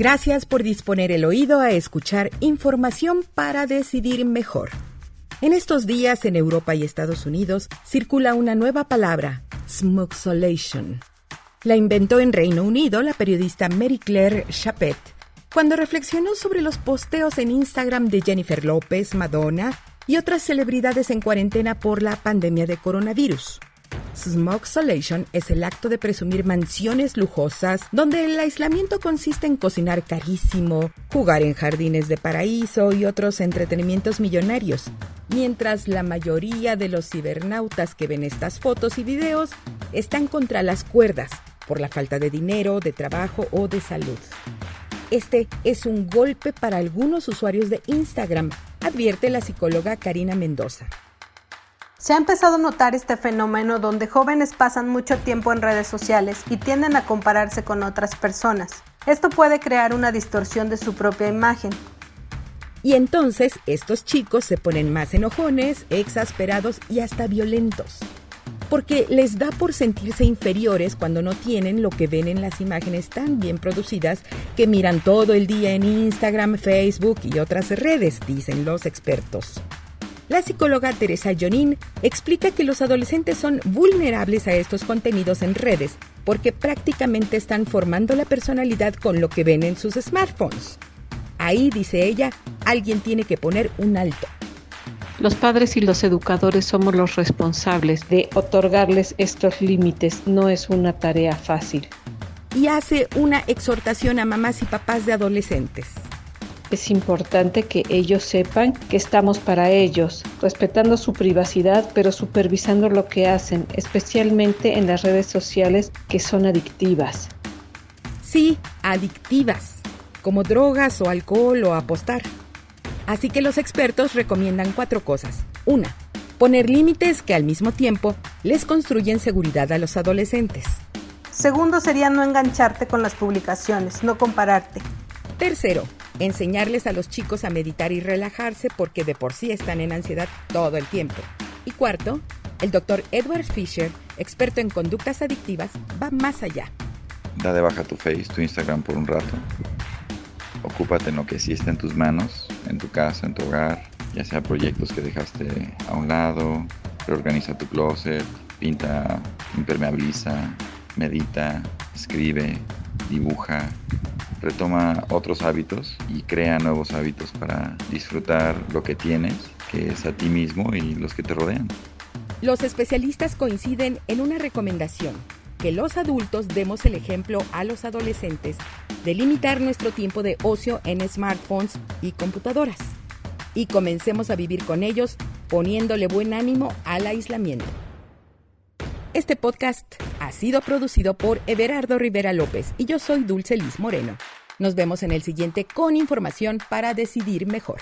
Gracias por disponer el oído a escuchar información para decidir mejor. En estos días en Europa y Estados Unidos circula una nueva palabra, smoxolation. La inventó en Reino Unido la periodista Mary Claire Chapet cuando reflexionó sobre los posteos en Instagram de Jennifer López, Madonna y otras celebridades en cuarentena por la pandemia de coronavirus. Smokesolation es el acto de presumir mansiones lujosas donde el aislamiento consiste en cocinar carísimo, jugar en jardines de paraíso y otros entretenimientos millonarios, mientras la mayoría de los cibernautas que ven estas fotos y videos están contra las cuerdas por la falta de dinero, de trabajo o de salud. Este es un golpe para algunos usuarios de Instagram, advierte la psicóloga Karina Mendoza. Se ha empezado a notar este fenómeno donde jóvenes pasan mucho tiempo en redes sociales y tienden a compararse con otras personas. Esto puede crear una distorsión de su propia imagen. Y entonces estos chicos se ponen más enojones, exasperados y hasta violentos. Porque les da por sentirse inferiores cuando no tienen lo que ven en las imágenes tan bien producidas que miran todo el día en Instagram, Facebook y otras redes, dicen los expertos. La psicóloga Teresa Jonin explica que los adolescentes son vulnerables a estos contenidos en redes porque prácticamente están formando la personalidad con lo que ven en sus smartphones. Ahí, dice ella, alguien tiene que poner un alto. Los padres y los educadores somos los responsables de otorgarles estos límites. No es una tarea fácil. Y hace una exhortación a mamás y papás de adolescentes es importante que ellos sepan que estamos para ellos, respetando su privacidad, pero supervisando lo que hacen, especialmente en las redes sociales que son adictivas. Sí, adictivas, como drogas o alcohol o apostar. Así que los expertos recomiendan cuatro cosas. Una, poner límites que al mismo tiempo les construyen seguridad a los adolescentes. Segundo sería no engancharte con las publicaciones, no compararte. Tercero, enseñarles a los chicos a meditar y relajarse porque de por sí están en ansiedad todo el tiempo. Y cuarto, el doctor Edward Fisher, experto en conductas adictivas, va más allá. Da de baja tu Face, tu Instagram por un rato. Ocúpate en lo que sí está en tus manos, en tu casa, en tu hogar, ya sea proyectos que dejaste a un lado, reorganiza tu closet, pinta, impermeabiliza, medita, escribe, dibuja, retoma otros hábitos y crea nuevos hábitos para disfrutar lo que tienes, que es a ti mismo y los que te rodean. Los especialistas coinciden en una recomendación, que los adultos demos el ejemplo a los adolescentes de limitar nuestro tiempo de ocio en smartphones y computadoras. Y comencemos a vivir con ellos poniéndole buen ánimo al aislamiento. Este podcast ha sido producido por Everardo Rivera López y yo soy Dulce Liz Moreno. Nos vemos en el siguiente con información para decidir mejor.